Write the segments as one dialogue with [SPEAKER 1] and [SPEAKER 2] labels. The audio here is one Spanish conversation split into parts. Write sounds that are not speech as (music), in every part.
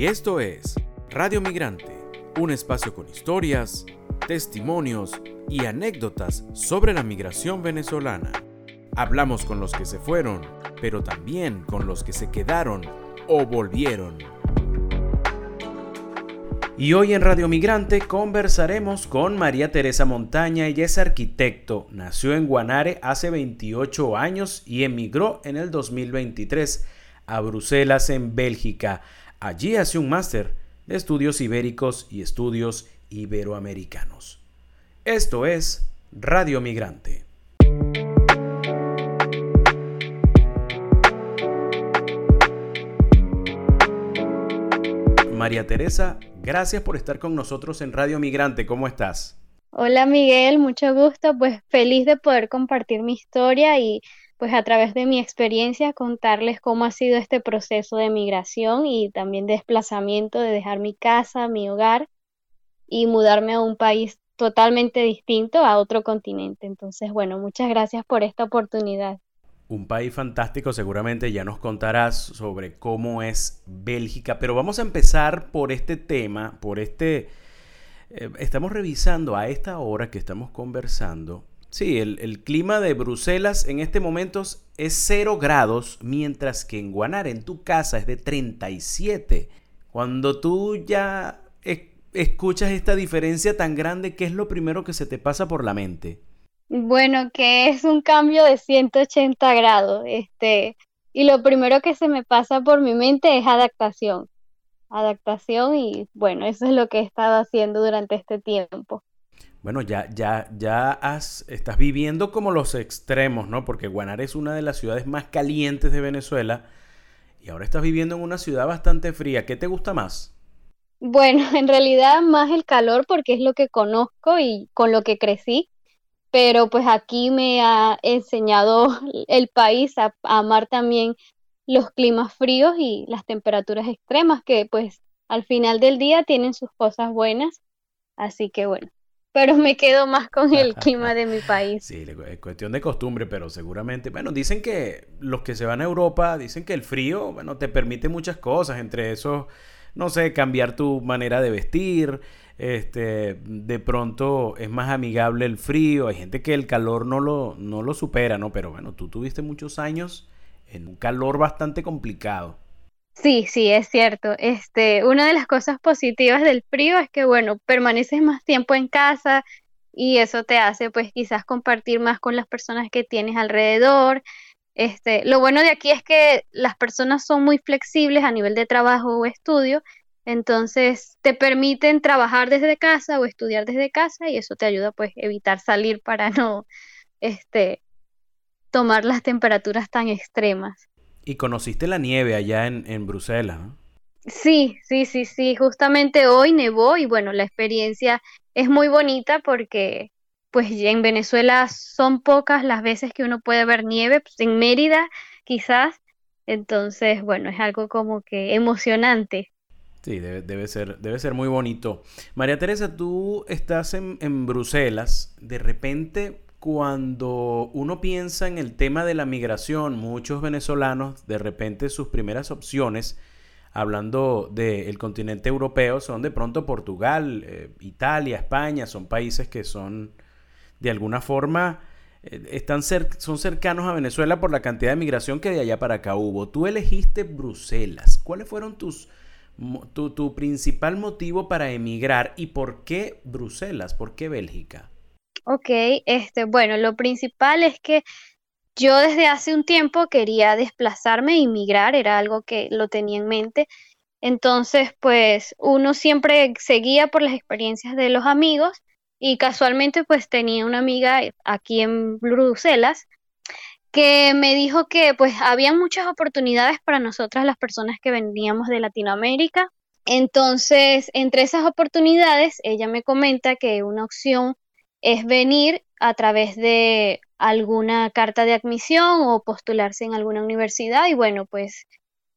[SPEAKER 1] Y esto es Radio Migrante, un espacio con historias, testimonios y anécdotas sobre la migración venezolana. Hablamos con los que se fueron, pero también con los que se quedaron o volvieron. Y hoy en Radio Migrante conversaremos con María Teresa Montaña. Ella es arquitecto, nació en Guanare hace 28 años y emigró en el 2023 a Bruselas, en Bélgica. Allí hace un máster de estudios ibéricos y estudios iberoamericanos. Esto es Radio Migrante. María Teresa, gracias por estar con nosotros en Radio Migrante. ¿Cómo estás?
[SPEAKER 2] Hola Miguel, mucho gusto. Pues feliz de poder compartir mi historia y pues a través de mi experiencia contarles cómo ha sido este proceso de migración y también de desplazamiento, de dejar mi casa, mi hogar y mudarme a un país totalmente distinto, a otro continente. Entonces, bueno, muchas gracias por esta oportunidad
[SPEAKER 1] un país fantástico, seguramente ya nos contarás sobre cómo es Bélgica, pero vamos a empezar por este tema, por este... Eh, estamos revisando a esta hora que estamos conversando. Sí, el, clima de Bruselas en este momento es 0 grados, mientras que en Guanare, en tu casa, es de 37. Cuando tú ya escuchas esta diferencia tan grande, ¿qué es lo primero que se te pasa por la mente?
[SPEAKER 2] Bueno, que es un cambio de 180 grados, este, y lo primero que se me pasa por mi mente es adaptación. Adaptación y bueno, eso es lo que he estado haciendo durante este tiempo.
[SPEAKER 1] Bueno, ya, ya, ya has, estás viviendo como los extremos, ¿no? Porque Guanare es una de las ciudades más calientes de Venezuela y ahora estás viviendo en una ciudad bastante fría. ¿Qué te gusta más?
[SPEAKER 2] Bueno, (laughs) en realidad más el calor porque es lo que conozco y con lo que crecí pero pues aquí me ha enseñado (laughs) el país a, amar también los climas fríos y las temperaturas extremas que pues al final del día tienen sus cosas buenas, así que bueno, pero me quedo más con el (laughs) clima de mi país.
[SPEAKER 1] Sí, es cuestión de costumbre, pero seguramente, bueno, dicen que los que se van a Europa, dicen que el frío, bueno, te permite muchas cosas, entre eso, no sé, cambiar tu manera de vestir, este, de pronto es más amigable el frío, hay gente que el calor no lo, no lo supera, ¿no? Pero bueno, tú tuviste muchos años en un calor bastante complicado.
[SPEAKER 2] Sí, sí, es cierto. Este, una de las cosas positivas del frío es que, bueno, permaneces más tiempo en casa y eso te hace, pues, quizás compartir más con las personas que tienes alrededor. Este, lo bueno de aquí es que las personas son muy flexibles a nivel de trabajo o estudio entonces te permiten trabajar desde casa o estudiar desde casa y eso te ayuda pues evitar salir para (laughs) no este tomar las temperaturas tan extremas.
[SPEAKER 1] Y conociste la nieve allá en, en Bruselas,
[SPEAKER 2] Sí, sí, sí, sí. Justamente hoy nevó y bueno, la experiencia es muy bonita porque pues en Venezuela son pocas las veces que uno puede ver nieve, pues, en Mérida quizás. Entonces, bueno, es algo como que emocionante.
[SPEAKER 1] Sí, debe, ser, debe ser muy bonito. María Teresa, tú estás en, en, Bruselas. De repente, cuando uno piensa en el tema de la migración, muchos venezolanos, de repente sus primeras opciones, hablando del continente europeo, son de pronto Portugal, eh, Italia, España, son países que son de alguna forma... Eh, están son cercanos a Venezuela por la cantidad de migración que de allá para acá hubo. Tú elegiste Bruselas. ¿Cuáles fueron tus, tu, principal motivo para emigrar y por qué Bruselas, por qué Bélgica.
[SPEAKER 2] Ok, este, bueno, lo principal es que yo desde hace un tiempo quería desplazarme e emigrar, era algo que lo tenía en mente. Entonces, pues uno siempre seguía por las experiencias de los amigos y casualmente pues tenía una amiga aquí en Bruselas que me dijo que pues había muchas oportunidades para nosotras las personas que veníamos de Latinoamérica. Entonces, entre esas oportunidades, ella me comenta que una opción es venir a través de alguna carta de admisión o postularse en alguna universidad. Y bueno, pues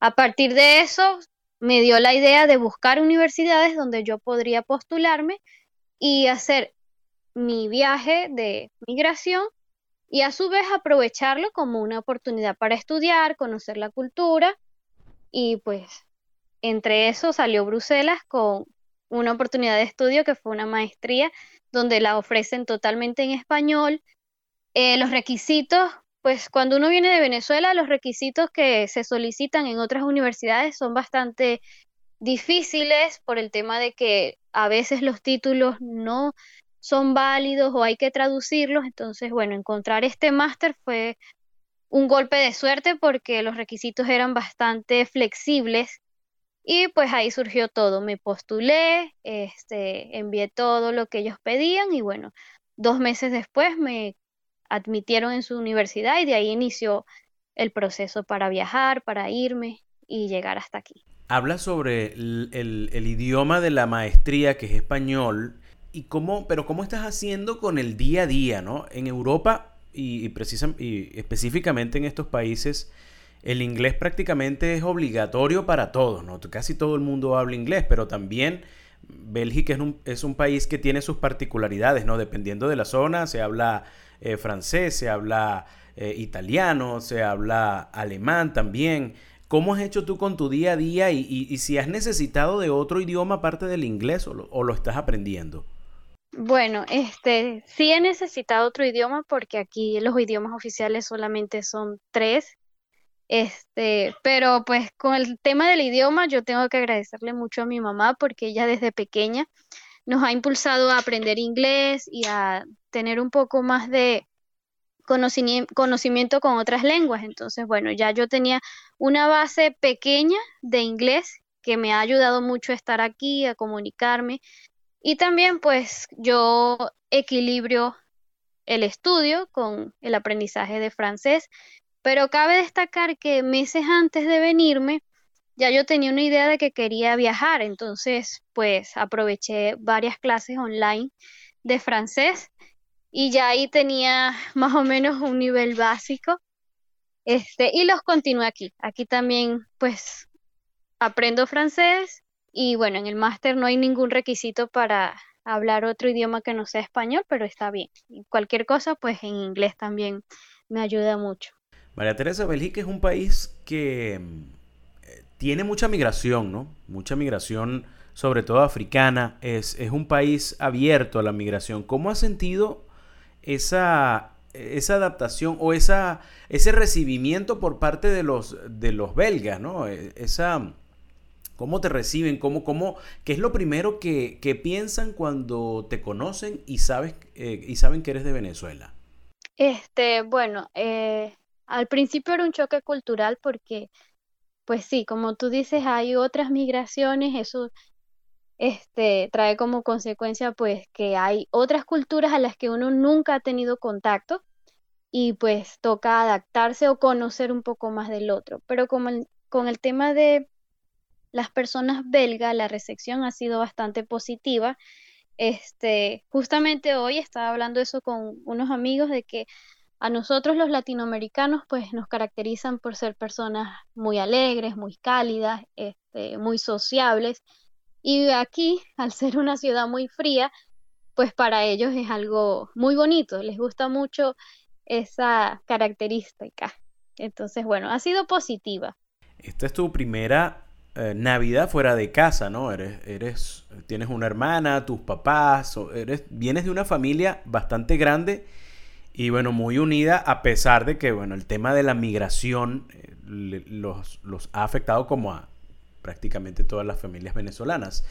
[SPEAKER 2] a partir de eso me dio la idea de buscar universidades donde yo podría postularme y hacer mi viaje de migración y a su vez aprovecharlo como una oportunidad para estudiar, conocer la cultura. Y pues entre eso salió Bruselas con una oportunidad de estudio que fue una maestría donde la ofrecen totalmente en español. Eh, los requisitos, pues cuando uno viene de Venezuela, los requisitos que se solicitan en otras universidades son bastante difíciles por el tema de que a veces los títulos no son válidos o hay que traducirlos. Entonces, bueno, encontrar este máster fue un golpe de suerte porque los requisitos eran bastante flexibles y pues ahí surgió todo. Me postulé, este, envié todo lo que ellos pedían y bueno, dos meses después me admitieron en su universidad y de ahí inició el proceso para viajar, para irme y llegar hasta aquí.
[SPEAKER 1] Habla sobre el, idioma de la maestría que es español y cómo, pero cómo estás haciendo con el día a día, ¿no? En Europa y, y específicamente en estos países, el inglés prácticamente es obligatorio para todos, ¿no? Casi todo el mundo habla inglés, pero también Bélgica es un, es un país que tiene sus particularidades, ¿no? Dependiendo de la zona, se habla eh, francés, se habla eh, italiano, se habla alemán también. ¿Cómo has hecho tú con tu día a día y, si has necesitado de otro idioma aparte del inglés o lo, o lo estás aprendiendo?
[SPEAKER 2] Bueno, este, sí he necesitado otro idioma porque aquí los idiomas oficiales solamente son tres. Este, pero pues con el tema del idioma yo tengo que agradecerle mucho a mi mamá porque ella desde pequeña nos ha impulsado a aprender inglés y a tener un poco más de conocimiento con otras lenguas. Entonces, bueno, ya yo tenía una base pequeña de inglés que me ha ayudado mucho a estar aquí, a comunicarme. Y también pues yo equilibrio el estudio con el aprendizaje de francés, pero cabe destacar que meses antes de venirme, ya yo tenía una idea de que quería viajar, entonces pues aproveché varias clases online de francés y ya ahí tenía (laughs) más o menos un nivel básico. Este, y los continué aquí. Aquí también pues aprendo francés y bueno, en el máster no hay ningún requisito para hablar otro idioma que no sea español, pero está bien. Y cualquier cosa pues en inglés también me ayuda mucho.
[SPEAKER 1] María Teresa, Bélgica es un país que tiene mucha migración, ¿no? Mucha migración, sobre todo africana. Es, es un país abierto a la migración. ¿Cómo has sentido esa, esa adaptación o esa, ese recibimiento por parte de los, de los belgas, ¿no? E, esa, ¿Cómo te reciben? ¿Cómo, cómo, ¿Qué es lo primero que, que piensan cuando te conocen y, sabes, eh, y saben que eres de Venezuela?
[SPEAKER 2] Este, bueno, eh, al principio era un choque cultural porque pues sí, como tú dices, hay otras migraciones, eso este, trae como consecuencia pues que hay otras culturas a las que uno nunca ha tenido contacto y pues toca adaptarse o conocer un poco más del otro. Pero como con el tema de las personas belgas, la recepción ha sido bastante positiva. Este, justamente hoy estaba hablando eso con unos amigos de que a nosotros los latinoamericanos pues nos caracterizan por ser personas muy alegres, muy cálidas, este, muy sociables. Y aquí, (laughs) al ser una ciudad muy fría, pues para ellos es algo muy bonito, les gusta mucho esa característica. Entonces, bueno, ha sido positiva.
[SPEAKER 1] Esta es tu primera eh, Navidad fuera de casa, ¿no? Eres, eres, tienes una hermana, tus papás, eres, vienes de una familia bastante grande y bueno, muy unida a pesar de que, bueno, el tema de la migración eh, los, ha afectado como a prácticamente todas las familias venezolanas.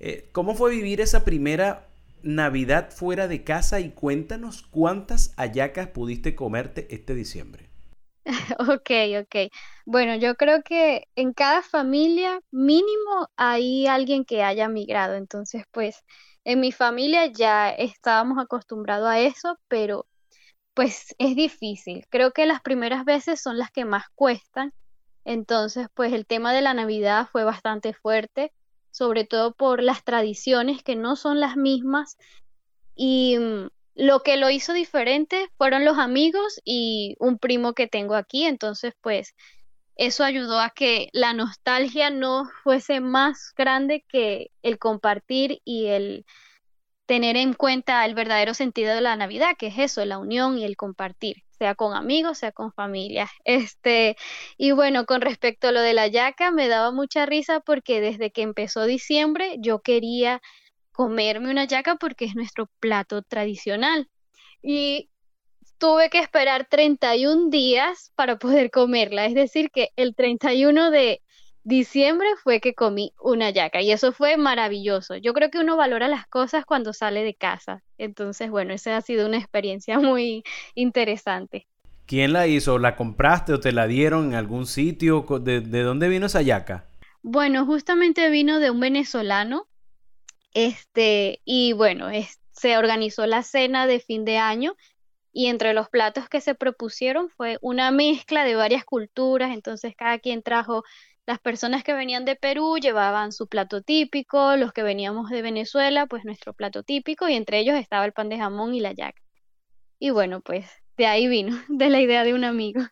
[SPEAKER 1] Eh, ¿Cómo fue vivir esa primera Navidad fuera de casa y cuéntanos cuántas hallacas pudiste comerte este diciembre? (laughs)
[SPEAKER 2] Ok, ok. Bueno, yo creo que en cada familia mínimo hay alguien que haya migrado. Entonces, pues en mi familia ya estábamos acostumbrados a eso, pero pues es difícil. Creo que las primeras veces son las que más cuestan. Entonces, pues el tema de la Navidad fue bastante fuerte, sobre todo por las tradiciones que no son las mismas. Y mm, lo que lo hizo diferente fueron los amigos y un primo que tengo aquí. Entonces, pues eso ayudó a que la nostalgia no fuese más grande que el compartir y el tener en cuenta el verdadero sentido de la Navidad, que es eso, la unión y el compartir. sea con amigos, sea con familia. (laughs) Este, y bueno, con respecto a lo de la yaca, me daba mucha risa porque desde que empezó diciembre yo quería comerme una yaca porque es nuestro plato tradicional. Y tuve que esperar 31 días para poder comerla, es decir, que el 31 de diciembre fue que comí una yaca y eso fue maravilloso. Yo creo que uno valora las cosas cuando sale de casa. Entonces, bueno, esa ha sido una experiencia (laughs) muy interesante.
[SPEAKER 1] ¿Quién la hizo? ¿La compraste o te la dieron en algún sitio? ¿De, dónde vino esa yaca?
[SPEAKER 2] Bueno, justamente vino de un venezolano. Este, y bueno, se organizó la cena de fin de año y entre los platos que se propusieron fue una mezcla de varias culturas, entonces cada quien trajo las personas que venían de Perú llevaban su plato típico, los que veníamos de Venezuela, pues nuestro plato típico, y entre ellos estaba el pan de jamón y la yaca. Y bueno, pues de ahí vino, (laughs) de la idea de un amigo.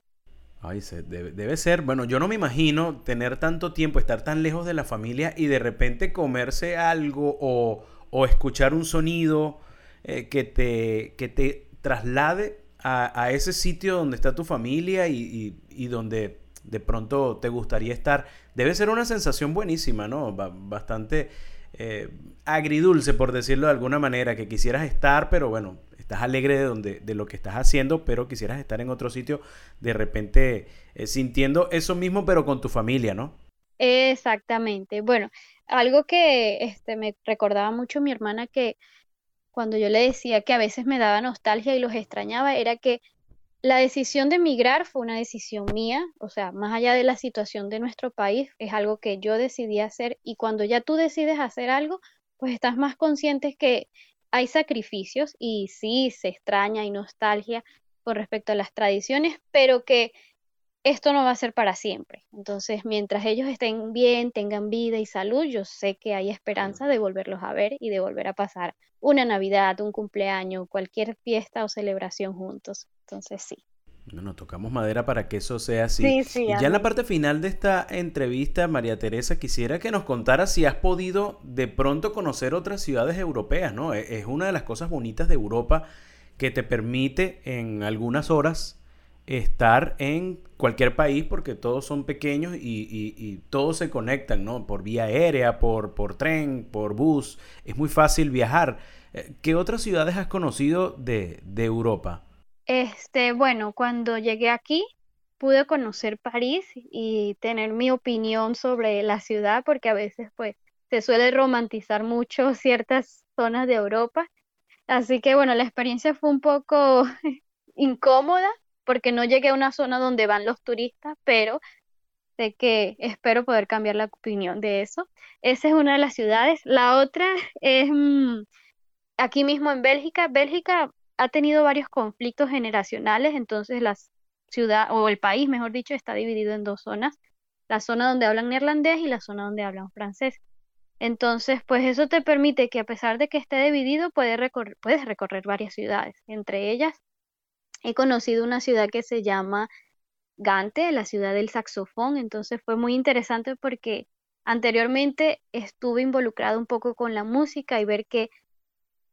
[SPEAKER 1] Ay, debe, ser, bueno, yo no me imagino tener tanto tiempo, estar tan lejos de la familia y de repente comerse algo o, escuchar un sonido eh, que, te, que te traslade a, ese sitio donde está tu familia y donde de pronto te gustaría estar. Debe ser una sensación buenísima, ¿no? bastante eh, agridulce, por decirlo de alguna manera, que quisieras estar, pero bueno, estás alegre de, donde, de lo que estás haciendo, pero quisieras estar en otro sitio, de repente eh, sintiendo eso mismo, pero con tu familia, ¿no?
[SPEAKER 2] Exactamente. Bueno, algo que este, me recordaba mucho mi hermana que cuando yo le decía que a veces me daba nostalgia y los extrañaba, era que la decisión de emigrar fue una decisión mía, o sea, más allá de la situación de nuestro país, es algo que yo decidí hacer y cuando ya tú decides hacer algo, pues estás más consciente que hay sacrificios y sí se extraña y nostalgia con respecto a las tradiciones, pero que esto no va a ser para siempre. Entonces, mientras ellos estén bien, tengan vida y salud, yo sé que hay esperanza de volverlos a ver y de volver a pasar una Navidad, un cumpleaños, cualquier fiesta o celebración juntos. Entonces, sí.
[SPEAKER 1] Bueno, tocamos madera para que eso sea así. Sí, ya en la parte final de esta entrevista, María Teresa, quisiera que nos contara si has podido de pronto conocer otras ciudades europeas, ¿no? E-, es una de las cosas bonitas de Europa que te permite en algunas horas estar en cualquier país porque todos son pequeños y, todos se conectan, ¿no? Por vía aérea, por, tren, por bus. Es muy fácil viajar. Eh, ¿Qué otras ciudades has conocido de, de Europa?
[SPEAKER 2] Este, bueno, cuando llegué aquí pude conocer París y tener mi opinión sobre la ciudad porque a veces pues se suele romantizar mucho (laughs) ciertas zonas de Europa. Así que bueno, la experiencia fue un poco (laughs) incómoda porque no llegué a una zona donde van los turistas, pero sé que espero poder cambiar la opinión de eso. Esa es una de las ciudades. La otra es mm, aquí mismo en Bélgica. Bélgica ha tenido varios conflictos generacionales, entonces la ciudad o el país, mejor dicho, está dividido en dos zonas, la zona donde hablan neerlandés y la zona donde hablan francés. Entonces, pues eso te permite que a pesar de que esté dividido, puedes puedes recorrer varias ciudades, entre ellas he conocido una ciudad que se llama Gante, la ciudad del saxofón, entonces fue muy interesante porque anteriormente estuve involucrado un poco con la música y ver que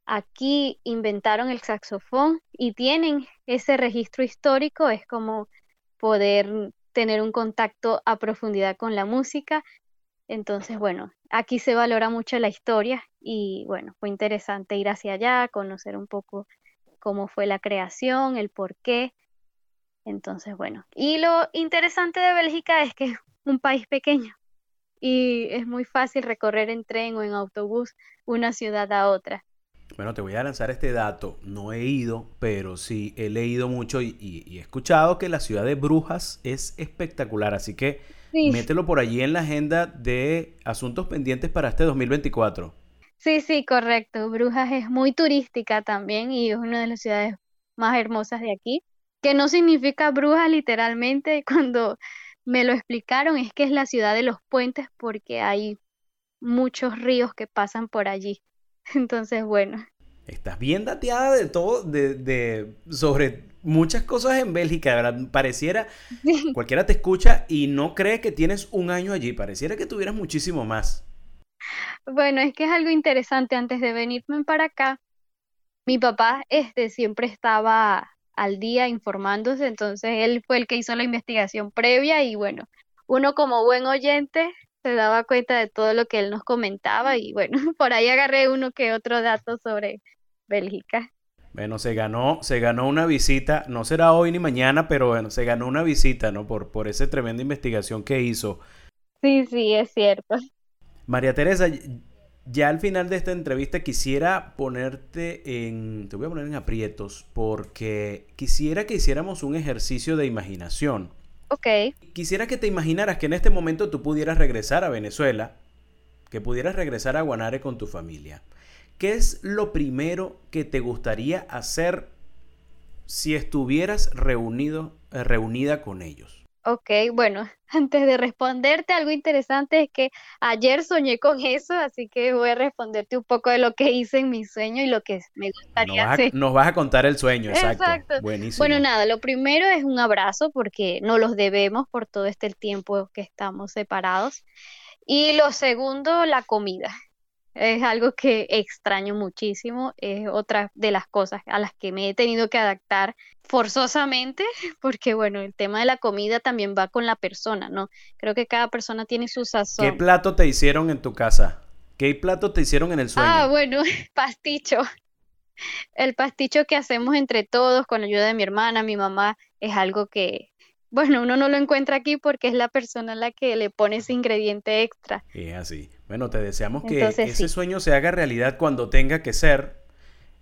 [SPEAKER 2] aquí inventaron el saxofón y tienen ese registro histórico, es como poder tener un contacto a profundidad con la música. Entonces, bueno, aquí se valora mucho la historia y bueno, fue interesante ir hacia allá, conocer un poco cómo fue la creación, el por qué. Entonces, bueno, y lo interesante de Bélgica es que es un país pequeño y es muy fácil recorrer en tren o en autobús una ciudad a otra.
[SPEAKER 1] Bueno, te voy a lanzar este dato. No he ido, pero sí he leído mucho y, he escuchado que la ciudad de Brujas es espectacular. Así que mételo por allí en la agenda de asuntos pendientes para este 2024.
[SPEAKER 2] Sí, sí, correcto. Brujas es muy turística también y es una de las ciudades más hermosas de aquí, que no significa brujas literalmente. (laughs) Cuando me lo explicaron es que es la ciudad de los puentes porque hay muchos ríos que pasan por allí. (laughs) Entonces, bueno.
[SPEAKER 1] Estás bien dateada de todo, de, de sobre muchas cosas en Bélgica, ¿verdad? Pareciera, (laughs) cualquiera te escucha y no cree que tienes un año allí, pareciera que tuvieras muchísimo más.
[SPEAKER 2] Bueno, es que es algo interesante. Antes de venirme para acá, mi papá este, siempre estaba al día informándose, entonces él fue el que hizo la investigación previa y bueno, uno como buen oyente se daba cuenta de todo lo que él nos comentaba y bueno, (laughs) por ahí agarré uno que otro dato sobre Bélgica.
[SPEAKER 1] Bueno, se ganó, se ganó una visita, no será hoy ni mañana, pero bueno, se ganó una visita, ¿no? Por, por esa tremenda investigación que hizo.
[SPEAKER 2] Sí, sí, es cierto.
[SPEAKER 1] María Teresa, ya al final de esta entrevista quisiera ponerte en, te voy a poner en aprietos, porque quisiera que hiciéramos un ejercicio de imaginación.
[SPEAKER 2] Ok.
[SPEAKER 1] Quisiera que te imaginaras que en este momento tú pudieras regresar a Venezuela, que pudieras regresar a Guanare con tu familia. ¿Qué es lo primero que te gustaría hacer si estuvieras reunido, eh, reunida con ellos?
[SPEAKER 2] Ok, bueno, (laughs) antes de responderte, algo interesante es que ayer soñé con eso, así que voy a responderte un poco de lo que hice en mi sueño y lo que me gustaría
[SPEAKER 1] nos
[SPEAKER 2] hacer.
[SPEAKER 1] nos vas a contar el sueño, exacto. exacto. Buenísimo.
[SPEAKER 2] Bueno, nada, lo primero es un abrazo porque no los debemos por todo este tiempo que estamos separados. Y lo segundo, la comida es algo que extraño muchísimo, es otra de las cosas a las que me he tenido que adaptar forzosamente, (laughs) porque bueno, el tema de la comida también va con la persona, ¿no? Creo que cada persona tiene su sazón.
[SPEAKER 1] ¿Qué plato te hicieron en tu casa? ¿Qué plato te hicieron en el sueño?
[SPEAKER 2] Ah, bueno, (laughs) pasticho. (laughs) El pasticho que hacemos entre todos con la ayuda de mi hermana, mi mamá, es algo que, bueno, uno no lo encuentra aquí porque es la persona a la que le pone ese ingrediente extra.
[SPEAKER 1] Es así. Bueno, te deseamos que ese sueño se haga realidad cuando tenga que ser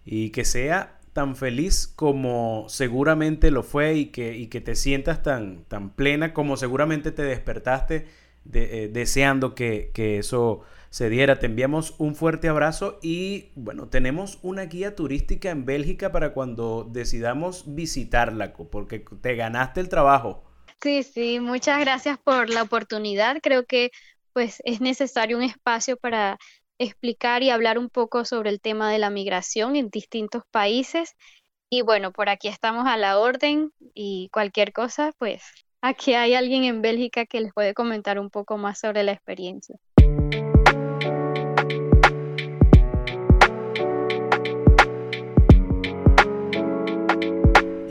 [SPEAKER 1] y que sea tan feliz como seguramente lo fue y que, y que te sientas tan, tan plena como seguramente te despertaste eh, deseando que, que eso se diera. Te enviamos un fuerte abrazo y bueno, tenemos una guía turística en Bélgica para cuando decidamos visitarla, porque te ganaste el trabajo.
[SPEAKER 2] Sí, sí, muchas gracias por la oportunidad. Creo que pues es necesario un espacio para explicar y hablar un poco sobre el tema de la migración en distintos países. Y bueno, por aquí estamos a la orden y cualquier cosa, pues aquí hay alguien en Bélgica que les puede comentar un poco más sobre la experiencia.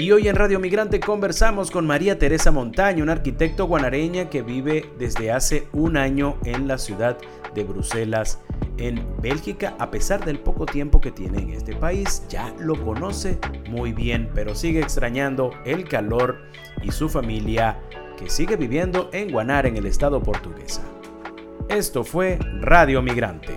[SPEAKER 1] Y hoy en Radio Migrante conversamos con María Teresa Montaño, una arquitecto guanareña que vive desde hace un año en la ciudad de Bruselas, en Bélgica. A pesar del poco tiempo que tiene en este país, ya lo conoce muy bien, pero sigue extrañando el calor y su familia que sigue viviendo en Guanare, en el estado portuguesa. Esto fue Radio Migrante.